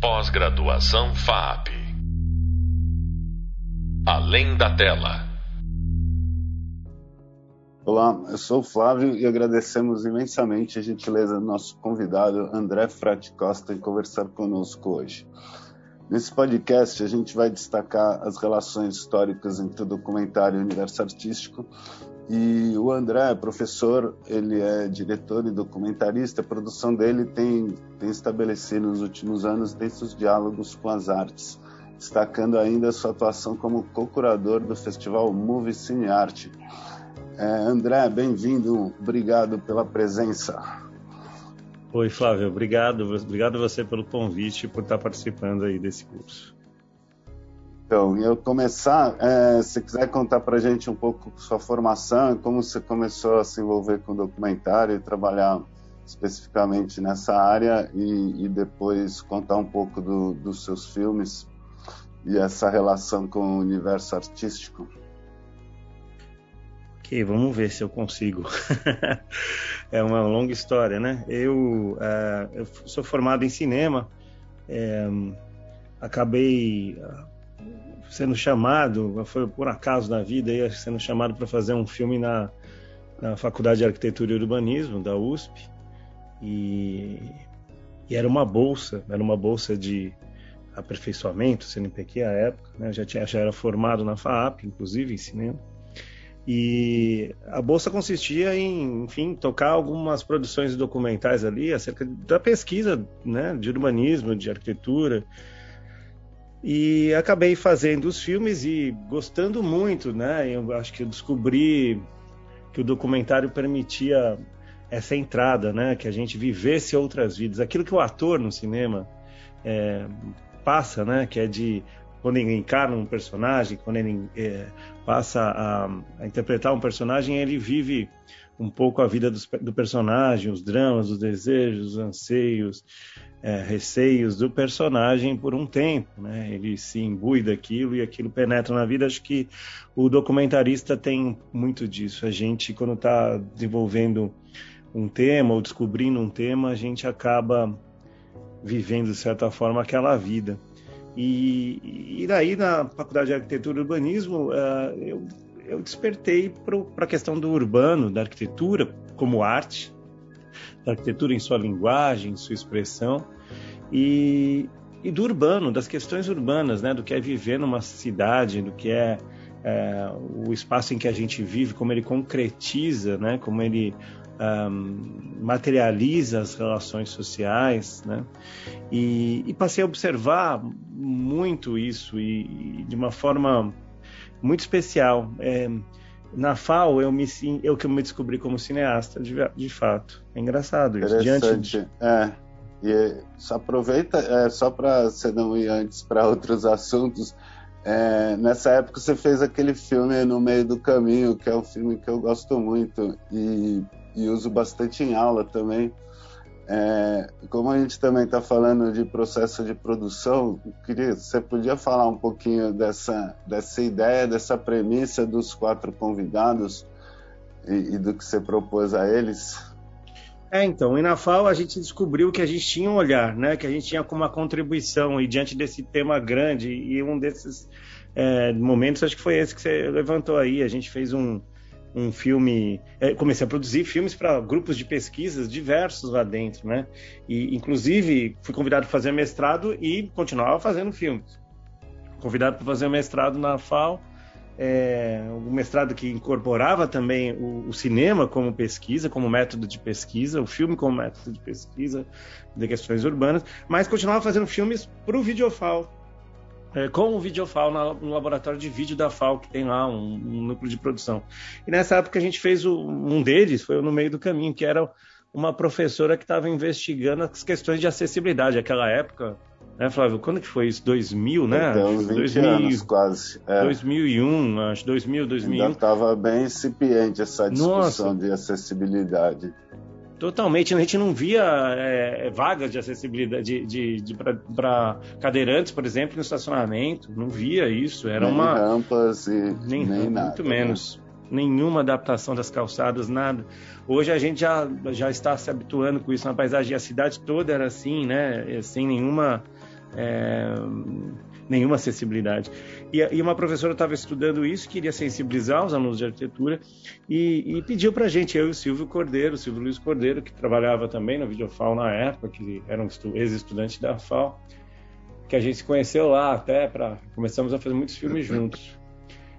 Pós-graduação FAP. Além da tela. Olá, eu sou o Flávio e agradecemos imensamente a gentileza do nosso convidado André Frati Costa em conversar conosco hoje. Nesse podcast, a gente vai destacar as relações históricas entre o documentário e o universo artístico. E o André, professor, ele é diretor e documentarista. A produção dele tem, tem estabelecido nos últimos anos densos diálogos com as artes, destacando ainda sua atuação como co-curador do festival Movie Cine Arte. É, André, bem-vindo, obrigado pela presença. Oi, Flávio, obrigado. Obrigado a você pelo convite e por estar participando aí desse curso. Então, eu começar, é, se quiser contar para gente um pouco sua formação, como você começou a se envolver com documentário e trabalhar especificamente nessa área e, e depois contar um pouco do, dos seus filmes e essa relação com o universo artístico. Ok, vamos ver se eu consigo. é uma longa história, né? Eu, uh, eu sou formado em cinema, é, acabei ah, sendo chamado, foi por acaso na vida, aí, sendo chamado para fazer um filme na, na Faculdade de Arquitetura e Urbanismo da USP. E, e era uma bolsa, era uma bolsa de aperfeiçoamento, CNPq à época, né? já, tinha, já era formado na FAAP, inclusive, em cinema. E a bolsa consistia em, enfim, tocar algumas produções documentais ali acerca da pesquisa, né, de urbanismo, de arquitetura. E acabei fazendo os filmes e gostando muito, né? Eu acho que eu descobri que o documentário permitia essa entrada, né? Que a gente vivesse outras vidas, aquilo que o ator no cinema é, passa, né? Que é de quando ele encarna um personagem, quando ele é, passa a, a, interpretar um personagem, ele vive um pouco a vida do, do personagem, os dramas, os desejos, os anseios, é, receios do personagem por um tempo, né? Ele se imbui daquilo e aquilo penetra na vida. Acho que o documentarista tem muito disso. A gente, quando está desenvolvendo um tema ou descobrindo um tema, a gente acaba vivendo de certa forma aquela vida. E, e daí, na Faculdade de Arquitetura e Urbanismo, uh, eu, eu despertei para a questão do urbano, da arquitetura como arte, da arquitetura em sua linguagem, em sua expressão, e, e do urbano, das questões urbanas, né, do que é viver numa cidade, do que é, é o espaço em que a gente vive, como ele concretiza, né, como ele um, materializa as relações sociais, né? E, e, passei a observar muito isso e, e de uma forma muito especial. É, na FAO eu me eu que me descobri como cineasta de, de fato. É engraçado isso. Interessante. Diante... É. E só aproveita é, só para você não ir antes para outros assuntos. É, nessa época você fez aquele filme No Meio do Caminho, que é um filme que eu gosto muito. E e uso bastante em aula também. É, como a gente também está falando de processo de produção, queria, você podia falar um pouquinho dessa, dessa ideia, dessa premissa dos quatro convidados e, e do que você propôs a eles? É, então, e na FAO a gente descobriu que a gente tinha um olhar, né, que a gente tinha como uma contribuição, e diante desse tema grande, e um desses é, momentos, acho que foi esse que você levantou aí, a gente fez um, um filme. É, comecei a produzir filmes para grupos de pesquisas diversos lá dentro, né? E, inclusive, fui convidado para fazer mestrado e continuava fazendo filmes. Convidado para fazer mestrado na FAO, é, um mestrado que incorporava também o, o, cinema como pesquisa, como método de pesquisa, o filme como método de pesquisa de questões urbanas, mas continuava fazendo filmes para o Videofal, é, com o Videofal no laboratório de vídeo da FAO, que tem lá um, um núcleo de produção. E nessa época a gente fez o, um deles, foi no meio do caminho, que era uma professora que estava investigando as questões de acessibilidade. Aquela época, né, Flávio? Quando que foi isso? 2000, né? Então, 20 2000, anos quase. É. 2001, acho, 2000, 2001. Ainda estava bem incipiente essa discussão Nossa. de acessibilidade. Totalmente, a gente não via é, vagas de acessibilidade de, de, de para cadeirantes, por exemplo, no estacionamento, não via isso, era nem uma rampas e nem, nem nada, muito menos, né? nenhuma adaptação das calçadas, nada. Hoje a gente já já está se habituando com isso na paisagem, a cidade toda era assim, né, sem nenhuma é, nenhuma acessibilidade. E, e uma professora estava estudando isso, queria sensibilizar os alunos de arquitetura e, e pediu para a gente, eu e o Silvio Cordeiro, o Silvio Luiz Cordeiro, que trabalhava também na Videofal na época, que era um ex-estudante da FAO, que a gente se conheceu lá até começamos a fazer muitos filmes juntos.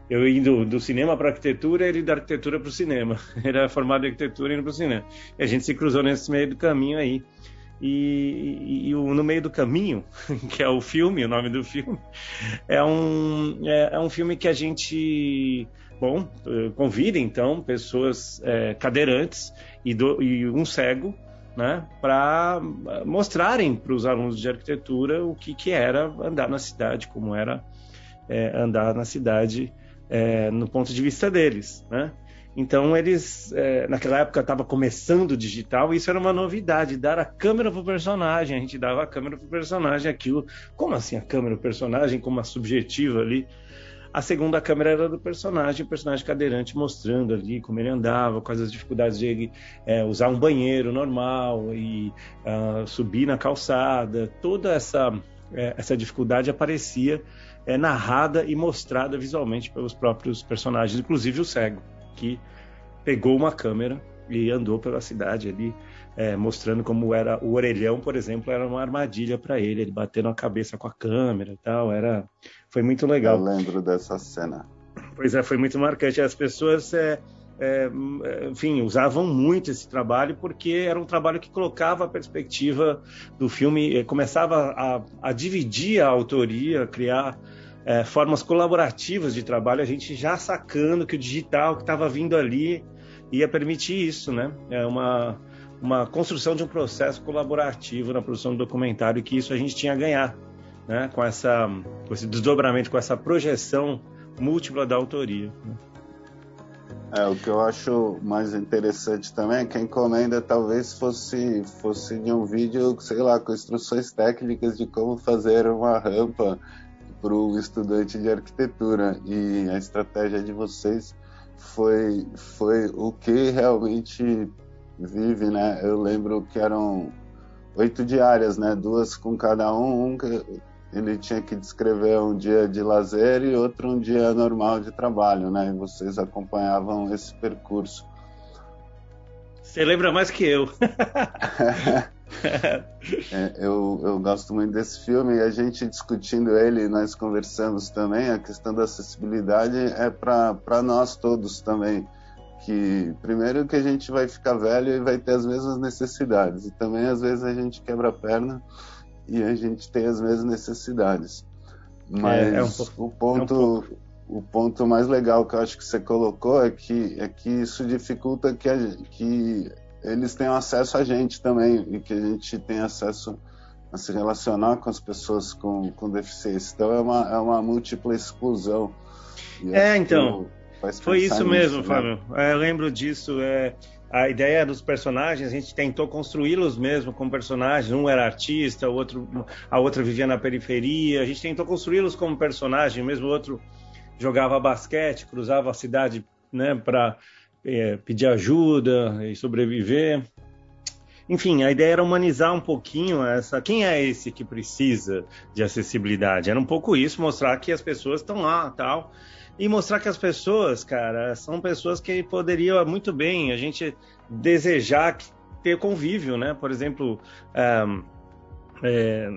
Eu indo do cinema para arquitetura, ele da arquitetura para o cinema. Ele era formado em arquitetura e indo para o cinema. E a gente se cruzou nesse meio do caminho aí. E, e, e, no meio do caminho, que é o filme, o nome do filme, é um, é, é um filme que a gente, bom, convida então pessoas é, cadeirantes e, do, e, um cego, né, para mostrarem para os alunos de arquitetura o que, que era andar na cidade, como era é, andar na cidade é, no ponto de vista deles, né? Então eles, é, naquela época estava começando o digital, e isso era uma novidade, dar a câmera para o personagem. A gente dava a câmera para o personagem, aquilo. Como assim a câmera o personagem, como a subjetiva ali? A segunda câmera era do personagem, o personagem cadeirante mostrando ali como ele andava, quais as dificuldades de ele é, usar um banheiro normal e uh, subir na calçada. Toda essa, é, essa dificuldade aparecia é, narrada e mostrada visualmente pelos próprios personagens, inclusive o cego que pegou uma câmera e andou pela cidade ali, é, mostrando como era o orelhão, por exemplo, era uma armadilha para ele, ele batendo a cabeça com a câmera e tal, era foi muito legal. Eu lembro dessa cena. Pois é, foi muito marcante. As pessoas, é, é, enfim, usavam muito esse trabalho porque era um trabalho que colocava a perspectiva do filme, começava a, a dividir a autoria, criar é, formas colaborativas de trabalho, a gente já sacando que o digital que estava vindo ali ia permitir isso, né? É uma, uma construção de um processo colaborativo na produção do documentário que isso a gente tinha a ganhar, né? Com, essa, com esse desdobramento, com essa projeção múltipla da autoria. Né? É, o que eu acho mais interessante também é que a encomenda talvez fosse, fosse de um vídeo, sei lá, com instruções técnicas de como fazer uma rampa para o estudante de arquitetura e a estratégia de vocês foi foi o que realmente vive, né? Eu lembro que eram oito diárias, né? Duas com cada um, um ele tinha que descrever um dia de lazer e outro um dia normal de trabalho, né? E vocês acompanhavam esse percurso. Você lembra mais que eu. é, eu, eu gosto muito desse filme e a gente discutindo ele, nós conversamos também, a questão da acessibilidade é para nós todos também. Que primeiro que a gente vai ficar velho e vai ter as mesmas necessidades, e também às vezes a gente quebra a perna e a gente tem as mesmas necessidades. Mas é, é um pouco, o ponto. É um o ponto mais legal que eu acho que você colocou é que, é que isso dificulta que, a, que eles tenham acesso a gente também e que a gente tenha acesso a se relacionar com as pessoas com, com deficiência. Então é uma, é uma múltipla exclusão. é, então. Foi isso mesmo, nisso, né? Fábio. É, eu lembro disso. É, a ideia dos personagens, a gente tentou construí-los mesmo como personagens. Um era artista, o outro, a outra vivia na periferia. A gente tentou construí-los como personagem, mesmo o outro jogava basquete, cruzava a cidade né, para é, pedir ajuda e sobreviver. Enfim, a ideia era humanizar um pouquinho essa. Quem é esse que precisa de acessibilidade? Era um pouco isso, mostrar que as pessoas estão lá, tal, e mostrar que as pessoas, cara, são pessoas que poderiam muito bem a gente desejar ter convívio, né? Por exemplo, um, é,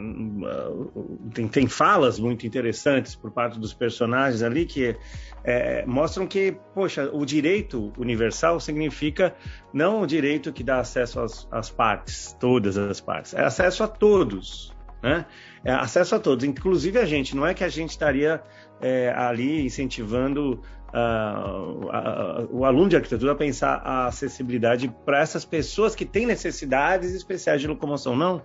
tem, tem, falas muito interessantes por parte dos personagens ali que é, mostram que, poxa, o direito universal significa não o direito que dá acesso às, às partes, todas as partes, é acesso a todos, né? É acesso a todos, inclusive a gente. Não é que a gente estaria é, ali incentivando uh, uh, o aluno de arquitetura a pensar a acessibilidade para essas pessoas que têm necessidades especiais de locomoção, não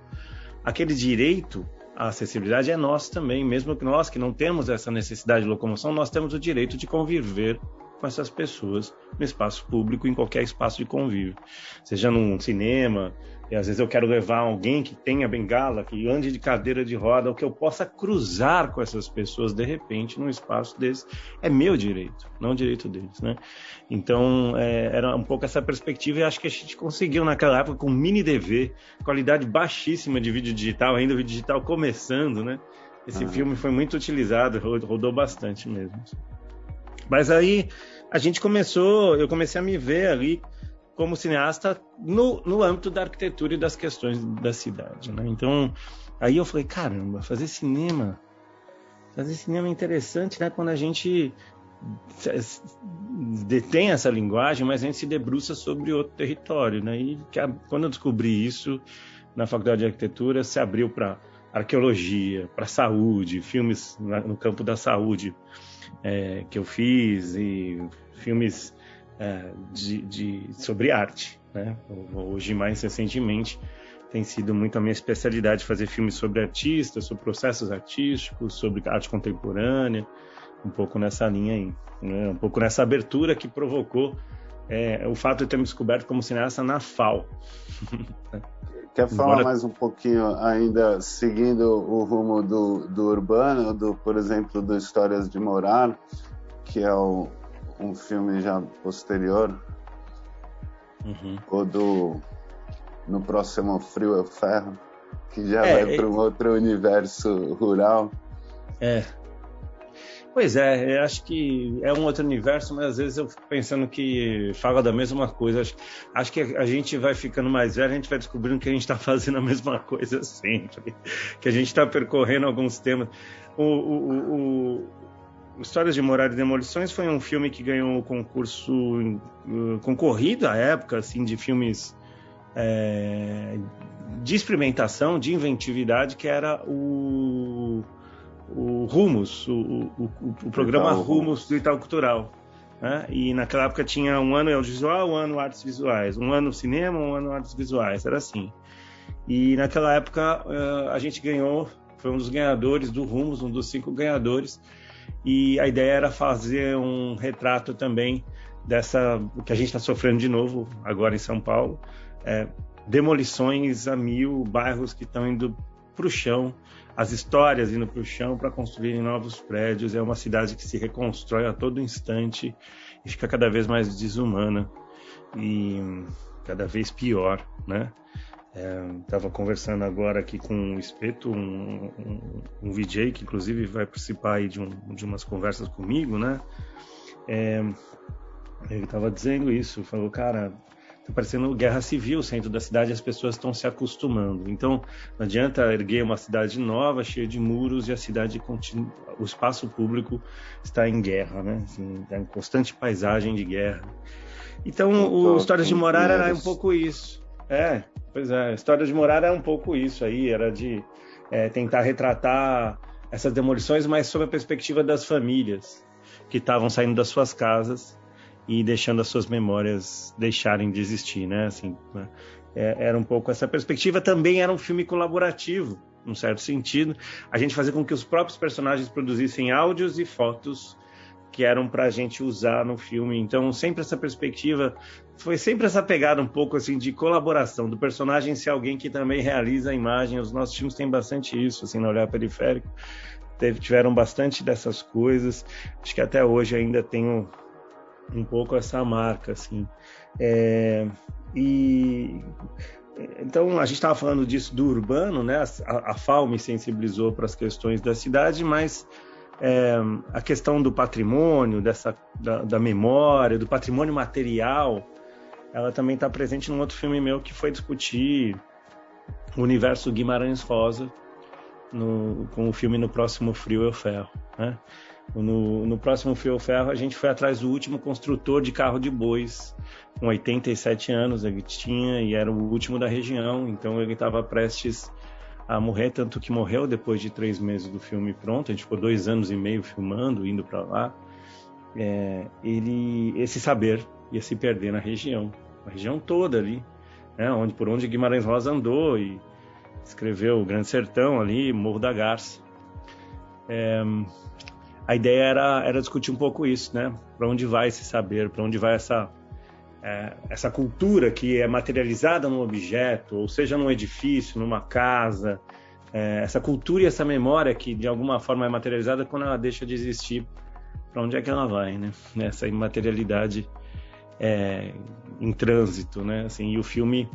aquele direito à acessibilidade é nosso também, mesmo que nós que não temos essa necessidade de locomoção, nós temos o direito de conviver com essas pessoas no espaço público, em qualquer espaço de convívio, seja num cinema, e às vezes eu quero levar alguém que tenha bengala, que ande de cadeira de roda, ou que eu possa cruzar com essas pessoas de repente num espaço desse. É meu direito, não o direito deles, né? Então, é, era um pouco essa perspectiva e acho que a gente conseguiu naquela época com mini DV, qualidade baixíssima de vídeo digital, ainda o vídeo digital começando, né? Esse uhum. filme foi muito utilizado, rodou bastante mesmo. Mas aí a gente começou, eu comecei a me ver ali como cineasta no, no âmbito da arquitetura e das questões da cidade, né? Então, aí eu falei, caramba, fazer cinema, fazer cinema é interessante, né? Quando a gente detém essa linguagem, mas a gente se debruça sobre outro território, né? E quando eu descobri isso na faculdade de arquitetura, se abriu para arqueologia, para saúde, filmes no campo da saúde é, que eu fiz e filmes de, de, sobre arte. Né? Hoje, mais recentemente, tem sido muito a minha especialidade fazer filmes sobre artistas, sobre processos artísticos, sobre arte contemporânea, um pouco nessa linha aí, né? um pouco nessa abertura que provocou é, o fato de ter me descoberto como cineasta na FAO. Quer falar Embora... mais um pouquinho ainda, seguindo o rumo do, do urbano, do, por exemplo, do Histórias de Morar, que é o, um filme já posterior, uhum. ou do No Próximo Frio é Ferro, que já é, vai para um outro universo rural. É, Pois é, eu acho que é um outro universo, mas às vezes eu fico pensando que fala da mesma coisa. Acho, acho que a gente vai ficando mais velho, a gente vai descobrindo que a gente está fazendo a mesma coisa sempre, que a gente está percorrendo alguns temas. O, o, o, Histórias de Morar e Demolições foi um filme que ganhou o concurso uh, concorrido à época, assim, de filmes é, de experimentação, de inventividade, que era o o Rumos, o, o, o programa Itaú. Rumos do Itaú Cultural. Né? E naquela época tinha um ano audiovisual, um ano artes visuais, um ano cinema, um ano artes visuais, era assim. E naquela época uh, a gente ganhou, foi um dos ganhadores do Rumos, um dos cinco ganhadores. E a ideia era fazer um retrato também dessa que a gente está sofrendo de novo agora em São Paulo, é, demolições a mil, bairros que estão indo para o chão, as histórias indo para o chão para construírem novos prédios. É uma cidade que se reconstrói a todo instante e fica cada vez mais desumana e cada vez pior, né? Estava é, conversando agora aqui com o Espeto, um, um, um, VJ que inclusive vai participar aí de, um, de umas conversas comigo, né? É, ele estava dizendo isso, falou, cara, Tá parecendo guerra civil, o centro da cidade, as pessoas estão se acostumando. Então, não adianta erguer uma cidade nova, cheia de muros, e a cidade continua, o espaço público está em guerra, né? Assim, é em constante paisagem de guerra. Então, o Histórias de Morar era um pouco isso. É, pois é, Histórias de Morar era um pouco isso aí, era de é, tentar retratar essas demolições, mas sob a perspectiva das famílias que estavam saindo das suas casas e deixando as suas memórias deixarem de existir, né? Assim, né? É, era um pouco essa perspectiva. Também era um filme colaborativo, num certo sentido. A gente fazia com que os próprios personagens produzissem áudios e fotos que eram para a gente usar no filme. Então, sempre essa perspectiva foi sempre essa pegada um pouco assim de colaboração do personagem ser alguém que também realiza a imagem. Os nossos filmes têm bastante isso, assim, no olhar periférico. Teve, tiveram bastante dessas coisas. Acho que até hoje ainda tenho um pouco essa marca, assim. É, e então a gente estava falando disso do urbano, né? A, a FAO me sensibilizou para as questões da cidade, mas é, a questão do patrimônio, dessa da, da, memória, do patrimônio material, ela também está presente num outro filme meu que foi discutir o universo Guimarães Rosa no, com o filme No Próximo Frio Eu Ferro, né? No, no próximo Fio Ferro, a gente foi atrás do último construtor de carro de bois, com 87 anos ele tinha e era o último da região, então ele estava prestes a morrer, tanto que morreu depois de três meses do filme pronto. A gente ficou dois anos e meio filmando, indo para lá. É, ele, esse saber ia se perder na região, a região toda ali, né, onde por onde Guimarães Rosa andou e escreveu o Grande Sertão ali, Morro da Garça. É, a ideia era, era discutir um pouco isso, né? Para onde vai esse saber, para onde vai essa, é, essa cultura que é materializada num objeto, ou seja, num edifício, numa casa, é, essa cultura e essa memória que de alguma forma é materializada quando ela deixa de existir, para onde é que ela vai, né? Essa imaterialidade é, em trânsito, né? Assim, e o filme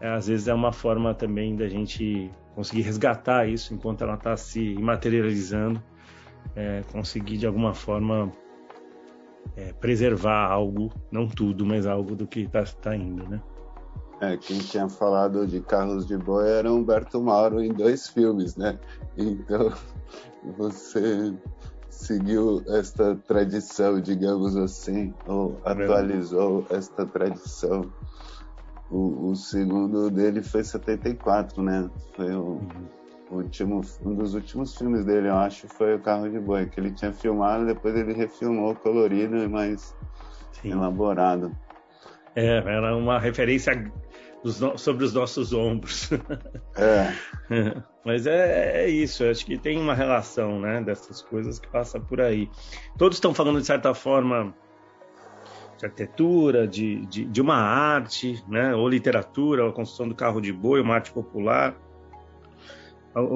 é, às vezes é uma forma também da gente conseguir resgatar isso enquanto ela está se materializando, é, conseguir de alguma forma é, preservar algo, não tudo, mas algo do que está tá indo, né? É, quem tinha falado de Carlos de Boi era Humberto Mauro em dois filmes, né? Então, você seguiu esta tradição, digamos assim, ou atualizou esta tradição. O, o segundo dele foi 74, né? Foi o, uhum. Último, um dos últimos filmes dele, eu acho, foi o Carro de Boi, que ele tinha filmado, depois ele refilmou colorido e mais Sim. elaborado. É, era uma referência sobre os nossos ombros. É. Mas é, é, isso, acho que tem uma relação né, dessas coisas que passa por aí. Todos estão falando, de certa forma, de arquitetura, de, de, de, uma arte, né, ou literatura, ou a construção do carro de boi, uma arte popular.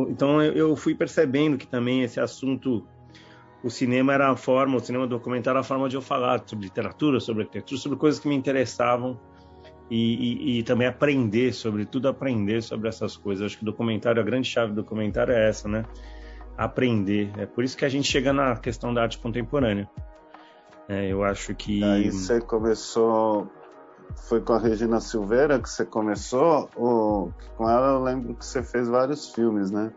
Então eu fui percebendo que também esse assunto, o cinema era a forma, o cinema documentário era a forma de eu falar sobre literatura, sobre arquitetura, sobre coisas que me interessavam e, e, e, também aprender, sobretudo aprender sobre essas coisas. Acho que o documentário, a grande chave do documentário é essa, né? Aprender. É por isso que a gente chega na questão da arte contemporânea. É, eu acho que. Aí você começou. Foi com a Regina Silveira que você começou? Ou com ela eu lembro que você fez vários filmes, né?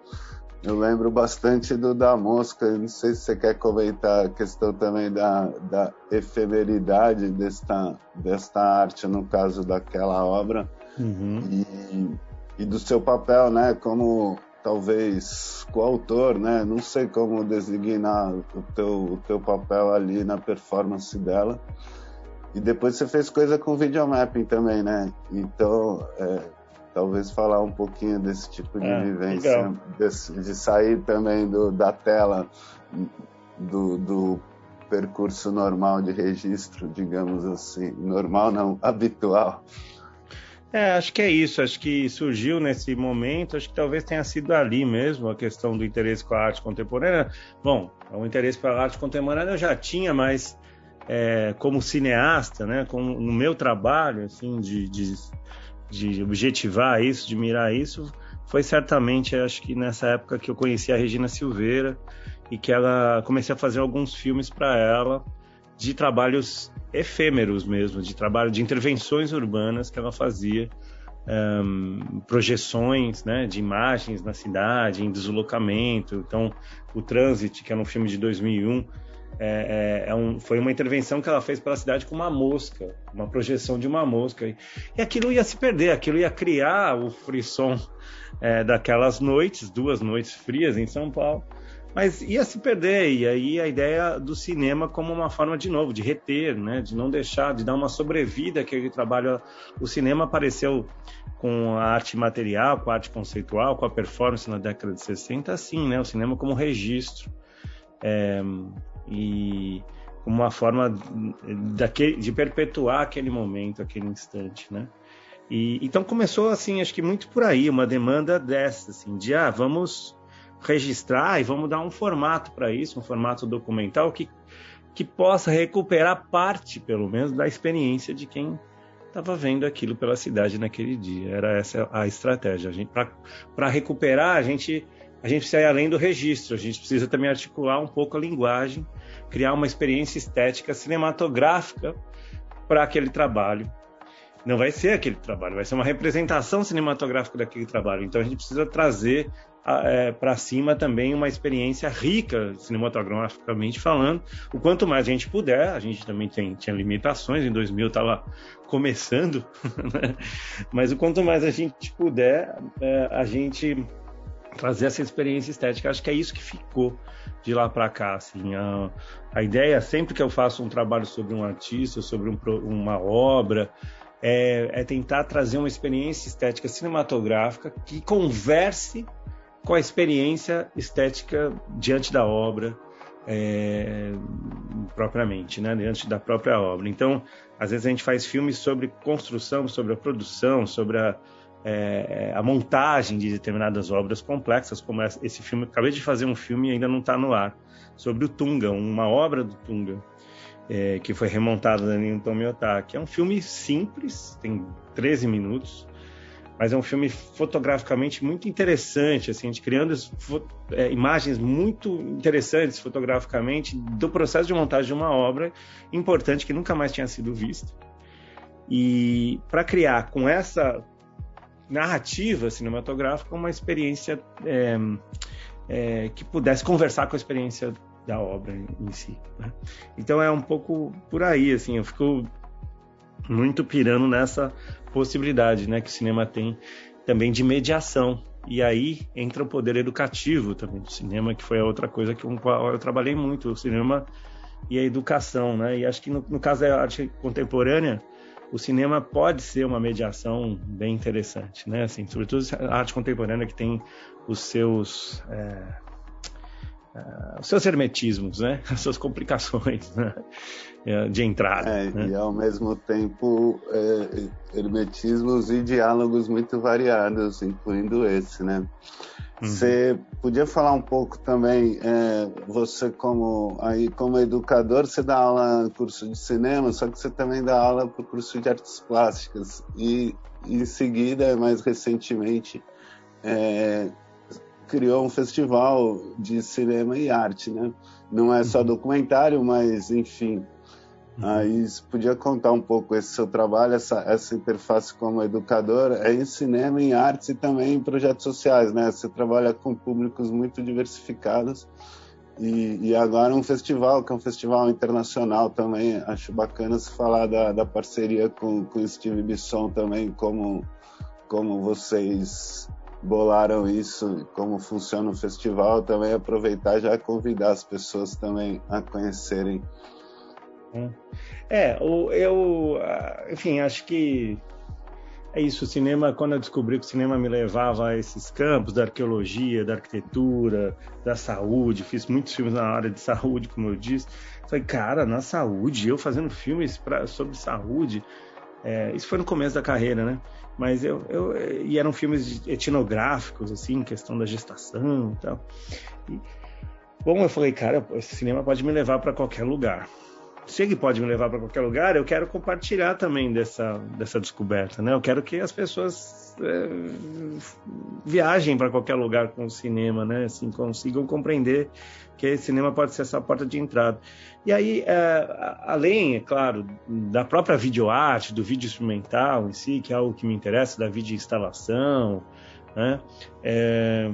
Eu lembro bastante do da mosca. Não sei se você quer comentar a questão também da, da efemeridade desta, desta arte, no caso daquela obra, uhum. e, e do seu papel, né? Como talvez coautor, né? Não sei como designar o teu, o teu papel ali na performance dela. E depois você fez coisa com videomapping também, né? Então, é, talvez falar um pouquinho desse tipo de é, vivência, desse, de sair também do, da tela do, do, percurso normal de registro, digamos assim, normal não, habitual. É, acho que é isso, acho que surgiu nesse momento, acho que talvez tenha sido ali mesmo a questão do interesse com a arte contemporânea. Bom, o interesse pela arte contemporânea eu já tinha, mas é, como cineasta, né, como no meu trabalho, assim, de, de de objetivar isso, de mirar isso, foi certamente, acho que nessa época que eu conheci a Regina Silveira e que ela comecei a fazer alguns filmes para ela de trabalhos efêmeros mesmo, de trabalho de intervenções urbanas que ela fazia, um, projeções né, de imagens na cidade, em deslocamento. Então, o Transit, que é um filme de 2001, é, é, é um, foi uma intervenção que ela fez pela cidade com uma mosca, uma projeção de uma mosca. E aquilo ia se perder, aquilo ia criar o frisson é, daquelas noites, duas noites frias em São Paulo, mas ia se perder. E aí a ideia do cinema como uma forma, de novo, de reter, né, de não deixar, de dar uma sobrevida àquele trabalho. O cinema apareceu com a arte material, com a arte conceitual, com a performance na década de 60, assim, né? O cinema como registro. É, e como uma forma daquele, de perpetuar aquele momento, aquele instante, né? E, então começou assim, acho que muito por aí, uma demanda dessa, assim, de ah, vamos registrar e vamos dar um formato para isso, um formato documental que, que possa recuperar parte, pelo menos, da experiência de quem estava vendo aquilo pela cidade naquele dia. Era essa a estratégia. Para recuperar, a gente a gente precisa ir além do registro, a gente precisa também articular um pouco a linguagem, criar uma experiência estética cinematográfica para aquele trabalho. Não vai ser aquele trabalho, vai ser uma representação cinematográfica daquele trabalho. Então a gente precisa trazer é, para cima também uma experiência rica cinematograficamente falando. O quanto mais a gente puder, a gente também tem, tinha limitações, em 2000 estava começando, né? mas o quanto mais a gente puder, é, a gente trazer essa experiência estética. Acho que é isso que ficou de lá para cá. Assim, a, a, ideia, sempre que eu faço um trabalho sobre um artista, sobre um, uma obra, é, é, tentar trazer uma experiência estética cinematográfica que converse com a experiência estética diante da obra, é, propriamente, né, diante da própria obra. Então, às vezes a gente faz filmes sobre construção, sobre a produção, sobre a, é, a montagem de determinadas obras complexas, como esse filme. Acabei de fazer um filme e ainda não está no ar, sobre o Tunga, uma obra do Tunga, é, que foi remontada da Newton Miyotaki. É um filme simples, tem 13 minutos, mas é um filme fotograficamente muito interessante, assim, gente criando é, imagens muito interessantes fotograficamente do processo de montagem de uma obra importante que nunca mais tinha sido vista. E para criar com essa narrativa cinematográfica uma experiência é, é, que pudesse conversar com a experiência da obra em si. Né? Então é um pouco por aí, assim, eu fico muito pirando nessa possibilidade, né, que o cinema tem também de mediação. E aí entra o poder educativo também do cinema, que foi a outra coisa que eu, eu trabalhei muito, o cinema e a educação, né? E acho que no, no caso da arte contemporânea, o cinema pode ser uma mediação bem interessante, né? Assim, sobretudo a arte contemporânea que tem os seus é, uh, os seus hermetismos, né? As suas complicações né? É, de entrada. É, né? E ao mesmo tempo é, hermetismos e diálogos muito variados, incluindo esse, né? Uhum. Você podia falar um pouco também, é, você como aí como educador, você dá aula no curso de cinema, só que você também dá aula para o curso de artes plásticas e em seguida, mais recentemente, é, criou um festival de cinema e arte, né? Não é só uhum. documentário, mas enfim. Uhum. Aí você podia contar um pouco esse seu trabalho, essa, essa interface como educador, é em cinema, em artes e também em projetos sociais, né? Você trabalha com públicos muito diversificados e, e agora um festival, que é um festival internacional também. Acho bacana se falar da, da parceria com, com Steve Bisson também, como, como vocês bolaram isso, como funciona o festival, também aproveitar já convidar as pessoas também a conhecerem. É, eu, enfim, acho que é isso. O cinema, quando eu descobri que o cinema me levava a esses campos da arqueologia, da arquitetura, da saúde, fiz muitos filmes na área de saúde, como eu disse. Falei, cara, na saúde, eu fazendo filmes pra, sobre saúde. É, isso foi no começo da carreira, né? Mas eu, eu e eram filmes etnográficos, assim, questão da gestação e tal. E, bom, eu falei, cara, esse cinema pode me levar para qualquer lugar. Se ele pode me levar para qualquer lugar, eu quero compartilhar também dessa, dessa descoberta, né? Eu quero que as pessoas é, viajem para qualquer lugar com o cinema, né? Assim, consigam compreender que cinema pode ser essa porta de entrada. E aí, é, além, é claro, da própria videoarte, do vídeo experimental em si, que é algo que me interessa, da vídeo instalação, né? É,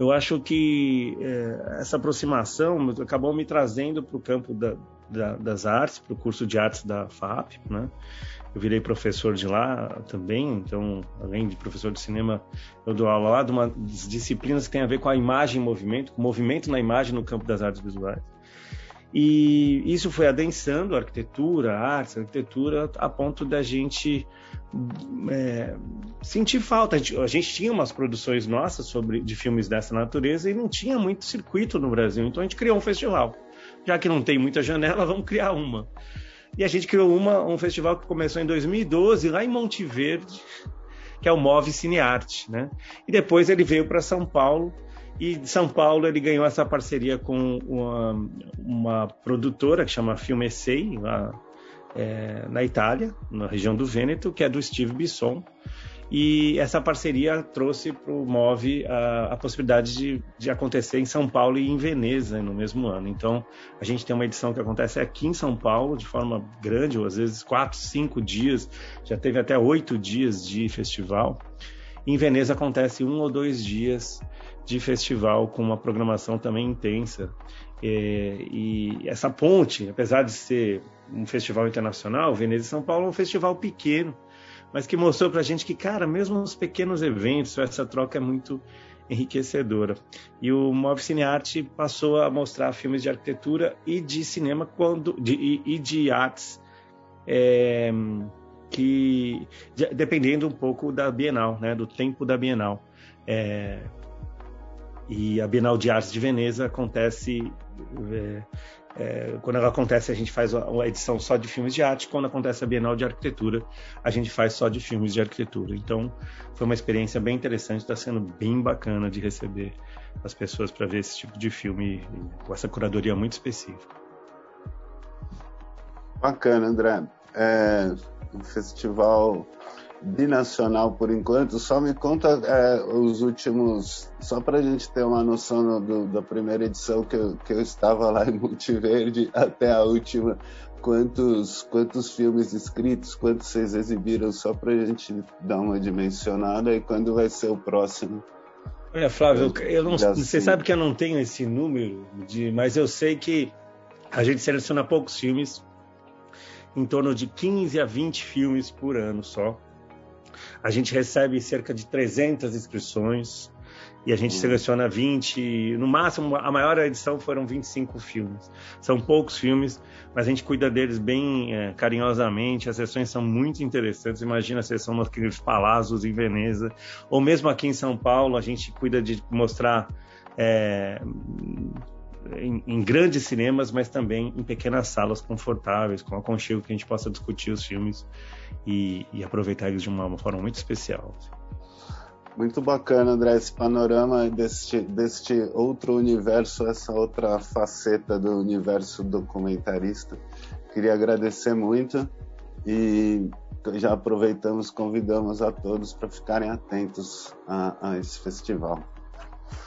eu acho que é, essa aproximação acabou me trazendo para o campo da, da, das artes, para o curso de artes da FAP, né? Eu virei professor de lá também, então, além de professor de cinema, eu dou aula lá de uma disciplinas que tem a ver com a imagem e movimento, movimento na imagem no campo das artes visuais. E isso foi adensando a arquitetura, a arte, a arquitetura, a ponto da gente é, sentir falta. A gente, tinha umas produções nossas sobre, de filmes dessa natureza e não tinha muito circuito no Brasil, então a gente criou um festival. Já que não tem muita janela, vamos criar uma. E a gente criou uma, um festival que começou em 2012, lá em Monte Verde, que é o Move Cinearte, né? E depois ele veio para São Paulo, e de São Paulo ele ganhou essa parceria com uma, uma produtora que chama Film Essay, lá é, na Itália, na região do Vêneto, que é do Steve Bisson. E essa parceria trouxe para o MOVE a, a possibilidade de, de, acontecer em São Paulo e em Veneza no mesmo ano. Então, a gente tem uma edição que acontece aqui em São Paulo de forma grande, ou às vezes quatro, cinco dias, já teve até oito dias de festival. Em Veneza acontece um ou dois dias de festival com uma programação também intensa. É, e essa ponte, apesar de ser um festival internacional, Veneza e São Paulo é um festival pequeno mas que mostrou para a gente que, cara, mesmo os pequenos eventos, essa troca é muito enriquecedora. E o Move Cine Arte passou a mostrar filmes de arquitetura e de cinema quando de, e, e de artes é, que de, dependendo um pouco da Bienal, né, do tempo da Bienal. É, E a Bienal de Artes de Veneza acontece é, é, quando ela acontece, a gente faz uma edição só de filmes de arte. Quando acontece a Bienal de Arquitetura, a gente faz só de filmes de arquitetura. Então, foi uma experiência bem interessante. Está sendo bem bacana de receber as pessoas para ver esse tipo de filme com essa curadoria muito específica. Bacana, André. É um festival binacional por enquanto. Só me conta é, os últimos, só para a gente ter uma noção do, da primeira edição que eu, que eu estava lá em Multiverde até a última. Quantos, quantos filmes escritos, quantos vocês exibiram, só para a gente dar uma dimensionada e quando vai ser o próximo? Olha, Flávio, eu, eu não, você sabe que eu não tenho esse número, de, mas eu sei que a gente seleciona poucos filmes, em torno de 15 a 20 filmes por ano só. A gente recebe cerca de 300 inscrições e a gente uhum. seleciona 20, no máximo, a maior edição foram 25 filmes. São poucos filmes, mas a gente cuida deles bem é, carinhosamente. As sessões são muito interessantes. Imagina a sessão naqueles palácios em Veneza, ou mesmo aqui em São Paulo, a gente cuida de mostrar. É, em, em, grandes cinemas, mas também em pequenas salas confortáveis, com aconchego que a gente possa discutir os filmes e, e aproveitar eles de uma, uma, forma muito especial. Muito bacana, André, esse panorama deste, deste outro universo, essa outra faceta do universo documentarista. Queria agradecer muito e já aproveitamos, convidamos a todos para ficarem atentos a, a esse festival.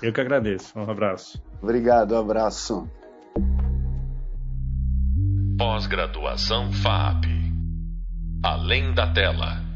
Eu que agradeço. Um abraço. Obrigado, abraço. Pós-graduação FAP. Além da tela.